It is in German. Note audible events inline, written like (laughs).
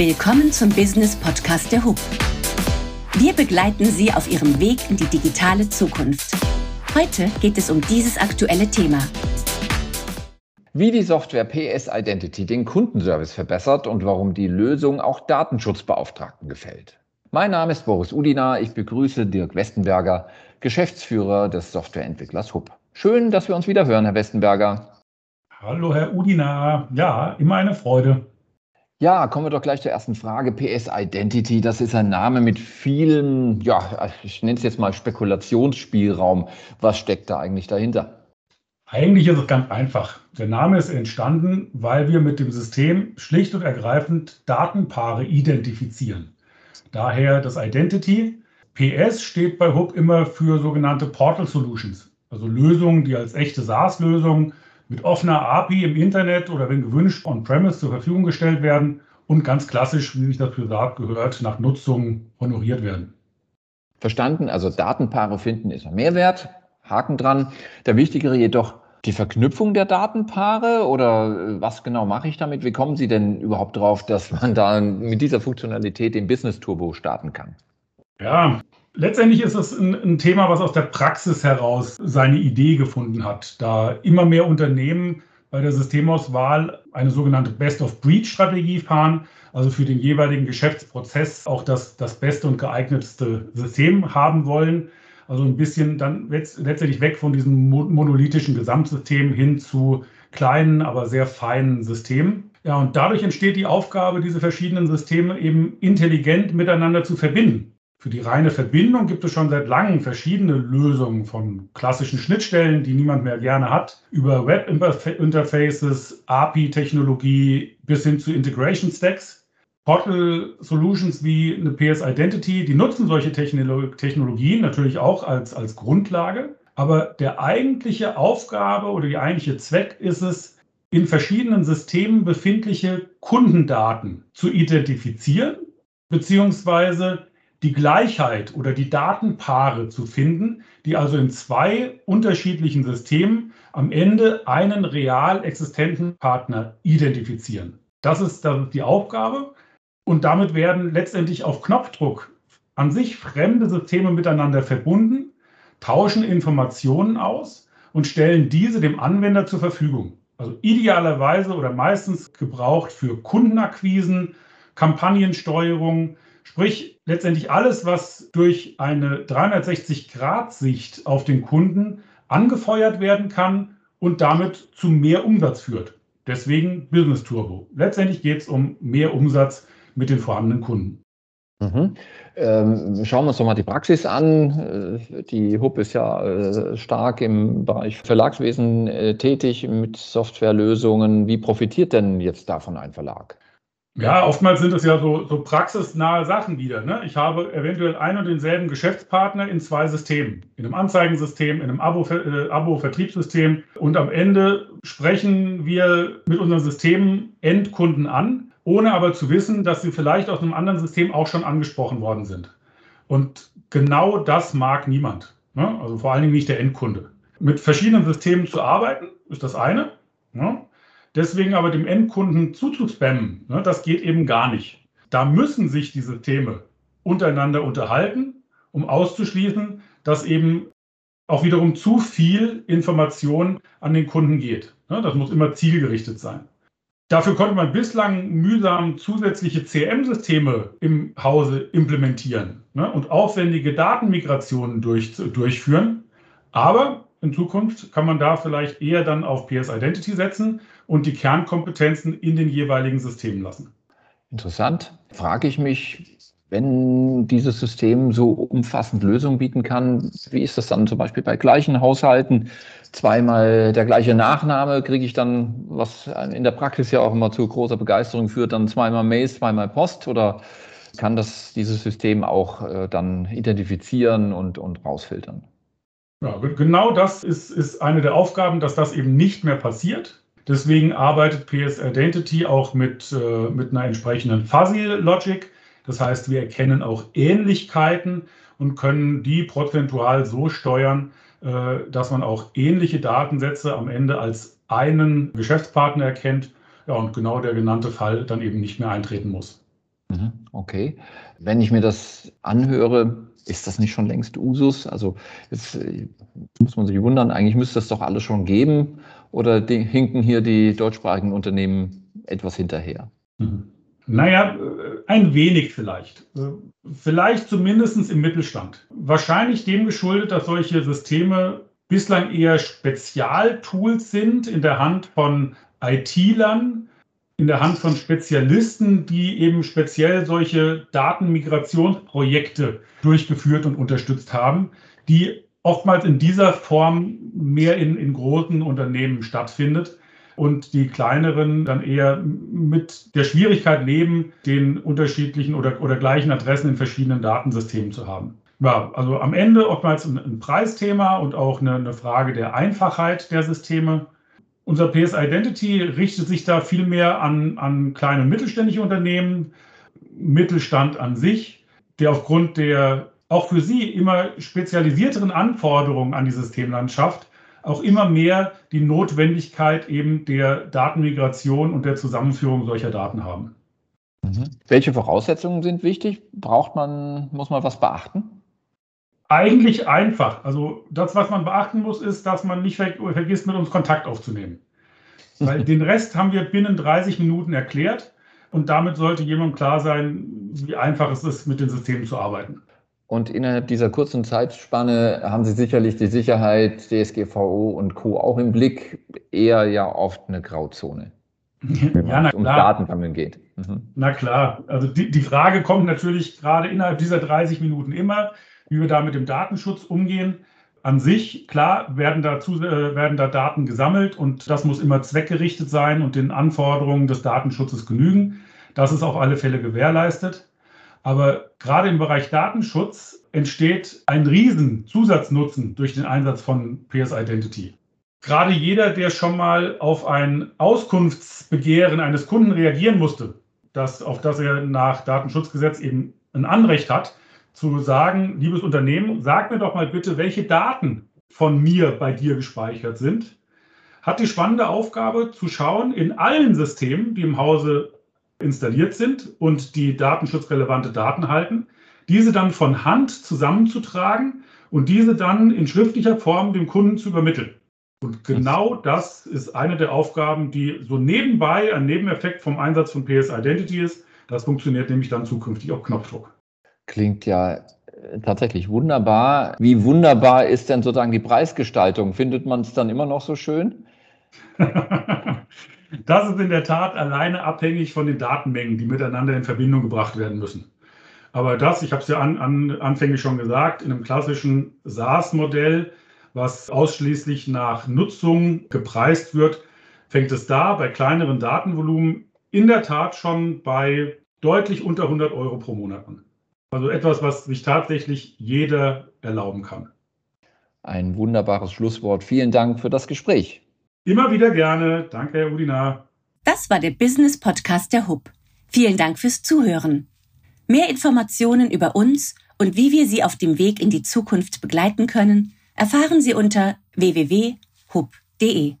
Willkommen zum Business Podcast der HUB. Wir begleiten Sie auf Ihrem Weg in die digitale Zukunft. Heute geht es um dieses aktuelle Thema. Wie die Software PS Identity den Kundenservice verbessert und warum die Lösung auch Datenschutzbeauftragten gefällt. Mein Name ist Boris Udina. Ich begrüße Dirk Westenberger, Geschäftsführer des Softwareentwicklers HUB. Schön, dass wir uns wieder hören, Herr Westenberger. Hallo, Herr Udina. Ja, immer eine Freude. Ja, kommen wir doch gleich zur ersten Frage. PS Identity, das ist ein Name mit vielen, ja, ich nenne es jetzt mal Spekulationsspielraum. Was steckt da eigentlich dahinter? Eigentlich ist es ganz einfach. Der Name ist entstanden, weil wir mit dem System schlicht und ergreifend Datenpaare identifizieren. Daher das Identity. PS steht bei Hub immer für sogenannte Portal Solutions, also Lösungen, die als echte SaaS-Lösungen mit offener API im Internet oder wenn gewünscht on-premise zur Verfügung gestellt werden und ganz klassisch, wie sich das privat gehört, nach Nutzung honoriert werden. Verstanden, also Datenpaare finden ist ein Mehrwert, Haken dran. Der wichtigere jedoch die Verknüpfung der Datenpaare oder äh, was genau mache ich damit? Wie kommen Sie denn überhaupt drauf, dass man da mit dieser Funktionalität den Business Turbo starten kann? Ja, Letztendlich ist es ein, ein, Thema, was aus der Praxis heraus seine Idee gefunden hat, da immer mehr Unternehmen bei der Systemauswahl eine sogenannte Best-of-Breed-Strategie fahren, also für den jeweiligen Geschäftsprozess auch das, das beste und geeignetste System haben wollen. Also ein bisschen dann letztendlich weg von diesem monolithischen Gesamtsystem hin zu kleinen, aber sehr feinen Systemen. Ja, und dadurch entsteht die Aufgabe, diese verschiedenen Systeme eben intelligent miteinander zu verbinden. Für die reine Verbindung gibt es schon seit langem verschiedene Lösungen von klassischen Schnittstellen, die niemand mehr gerne hat, über Web-Interfaces, API-Technologie bis hin zu Integration Stacks. Portal Solutions wie eine PS Identity, die nutzen solche Technologien natürlich auch als, als Grundlage. Aber der eigentliche Aufgabe oder die eigentliche Zweck ist es, in verschiedenen Systemen befindliche Kundendaten zu identifizieren, beziehungsweise die Gleichheit oder die Datenpaare zu finden, die also in zwei unterschiedlichen Systemen am Ende einen real existenten Partner identifizieren. Das ist, das die Aufgabe. Und damit werden letztendlich auf Knopfdruck an sich fremde Systeme miteinander verbunden, tauschen Informationen aus und stellen diese dem Anwender zur Verfügung. Also idealerweise oder meistens gebraucht für Kundenakquisen, Kampagnensteuerung, Sprich, letztendlich alles, was durch eine 360-Grad-Sicht auf den Kunden angefeuert werden kann und damit zu mehr Umsatz führt. Deswegen Business Turbo. Letztendlich geht es um mehr Umsatz mit den vorhandenen Kunden. Mhm. Ähm, schauen wir uns doch mal die Praxis an. Äh, die HUB ist ja äh, stark im Bereich Verlagswesen äh, tätig mit Softwarelösungen. Wie profitiert denn jetzt davon ein Verlag? Ja, oftmals sind es ja so, so praxisnahe Sachen wieder. Ne? Ich habe eventuell einen und denselben Geschäftspartner in zwei Systemen. In einem Anzeigensystem, in einem äh, Abo-Vertriebssystem. und am Ende sprechen wir mit unseren Systemen Endkunden an, ohne aber zu wissen, dass sie vielleicht aus einem anderen System auch schon angesprochen worden sind. Und genau das mag niemand. Ne? Also vor allen Dingen nicht der Endkunde. Mit verschiedenen Systemen zu arbeiten, ist das eine. Ne? Deswegen aber dem Endkunden zuzuspammen, ne, das geht eben gar nicht. Da müssen sich die Systeme untereinander unterhalten, um auszuschließen, dass eben auch wiederum zu viel Information an den Kunden geht. Ne, das muss immer zielgerichtet sein. Dafür konnte man bislang mühsam zusätzliche CM-Systeme im Hause implementieren ne, und aufwendige Datenmigrationen durch, durchführen. Aber in Zukunft kann man da vielleicht eher dann auf PS Identity setzen und die Kernkompetenzen in den jeweiligen Systemen lassen. Interessant. Frage ich mich, wenn dieses System so umfassend Lösungen bieten kann, wie ist das dann zum Beispiel bei gleichen Haushalten? Zweimal der gleiche Nachname, kriege ich dann, was in der Praxis ja auch immer zu großer Begeisterung führt, dann zweimal Mails, zweimal Post oder kann das dieses System auch äh, dann identifizieren und, und rausfiltern? Ja, genau das ist, ist eine der Aufgaben, dass das eben nicht mehr passiert. Deswegen arbeitet PS Identity auch mit, äh, mit einer entsprechenden Fuzzy Logic. Das heißt, wir erkennen auch Ähnlichkeiten und können die prozentual so steuern, äh, dass man auch ähnliche Datensätze am Ende als einen Geschäftspartner erkennt. Ja, und genau der genannte Fall dann eben nicht mehr eintreten muss. Mhm, okay. Wenn ich mir das anhöre, ist das nicht schon längst Usus? Also jetzt äh, muss man sich wundern, eigentlich müsste das doch alles schon geben oder die, hinken hier die deutschsprachigen Unternehmen etwas hinterher? Mhm. Naja, äh, ein wenig vielleicht. Äh, vielleicht zumindest im Mittelstand. Wahrscheinlich dem geschuldet, dass solche Systeme bislang eher Spezialtools sind in der Hand von IT-Lern, in der Hand von Spezialisten, die eben speziell solche Datenmigrationsprojekte durchgeführt und unterstützt haben, die oftmals in dieser Form mehr in, in großen Unternehmen stattfindet und die kleineren dann eher mit der Schwierigkeit leben, den unterschiedlichen oder, oder gleichen Adressen in verschiedenen Datensystemen zu haben. Ja, also am Ende oftmals ein, ein Preisthema und auch eine, eine Frage der Einfachheit der Systeme. Unser PS Identity richtet sich da viel mehr an, an kleine und mittelständische Unternehmen, Mittelstand an sich, der aufgrund der auch für sie immer spezialisierteren Anforderungen an die Systemlandschaft auch immer mehr die Notwendigkeit eben der Datenmigration und der Zusammenführung solcher Daten haben. Mhm. Welche Voraussetzungen sind wichtig? Braucht man, muss man was beachten? Eigentlich einfach. Also das, was man beachten muss, ist, dass man nicht ver vergisst, mit uns Kontakt aufzunehmen. Weil (laughs) den Rest haben wir binnen 30 Minuten erklärt und damit sollte jemandem klar sein, wie einfach es ist, mit den Systemen zu arbeiten. Und innerhalb dieser kurzen Zeitspanne haben Sie sicherlich die Sicherheit, DSGVO und Co. auch im Blick, eher ja oft eine Grauzone. Wenn ja, es um Datensammeln geht. Mhm. Na klar, also die, die Frage kommt natürlich gerade innerhalb dieser 30 Minuten immer, wie wir da mit dem Datenschutz umgehen. An sich, klar, werden, dazu, äh, werden da Daten gesammelt und das muss immer zweckgerichtet sein und den Anforderungen des Datenschutzes genügen. Das ist auf alle Fälle gewährleistet. Aber gerade im Bereich Datenschutz entsteht ein riesen Zusatznutzen durch den Einsatz von PS Identity. Gerade jeder, der schon mal auf ein Auskunftsbegehren eines Kunden reagieren musste, das, auf das er nach Datenschutzgesetz eben ein Anrecht hat, zu sagen, liebes Unternehmen, sag mir doch mal bitte, welche Daten von mir bei dir gespeichert sind, hat die spannende Aufgabe zu schauen, in allen Systemen, die im Hause installiert sind und die datenschutzrelevante Daten halten, diese dann von Hand zusammenzutragen und diese dann in schriftlicher Form dem Kunden zu übermitteln. Und genau das ist eine der Aufgaben, die so nebenbei ein Nebeneffekt vom Einsatz von PS Identity ist. Das funktioniert nämlich dann zukünftig auf Knopfdruck. Klingt ja äh, tatsächlich wunderbar. Wie wunderbar ist denn sozusagen die Preisgestaltung? Findet man es dann immer noch so schön? (laughs) das ist in der Tat alleine abhängig von den Datenmengen, die miteinander in Verbindung gebracht werden müssen. Aber das, ich habe es ja an, an, anfänglich schon gesagt, in einem klassischen SaaS-Modell, was ausschließlich nach Nutzung gepreist wird, fängt es da bei kleineren Datenvolumen in der Tat schon bei deutlich unter 100 Euro pro Monat an. Also etwas, was sich tatsächlich jeder erlauben kann. Ein wunderbares Schlusswort. Vielen Dank für das Gespräch. Immer wieder gerne. Danke, Herr Udina. Das war der Business Podcast der HUB. Vielen Dank fürs Zuhören. Mehr Informationen über uns und wie wir Sie auf dem Weg in die Zukunft begleiten können, erfahren Sie unter www.hub.de.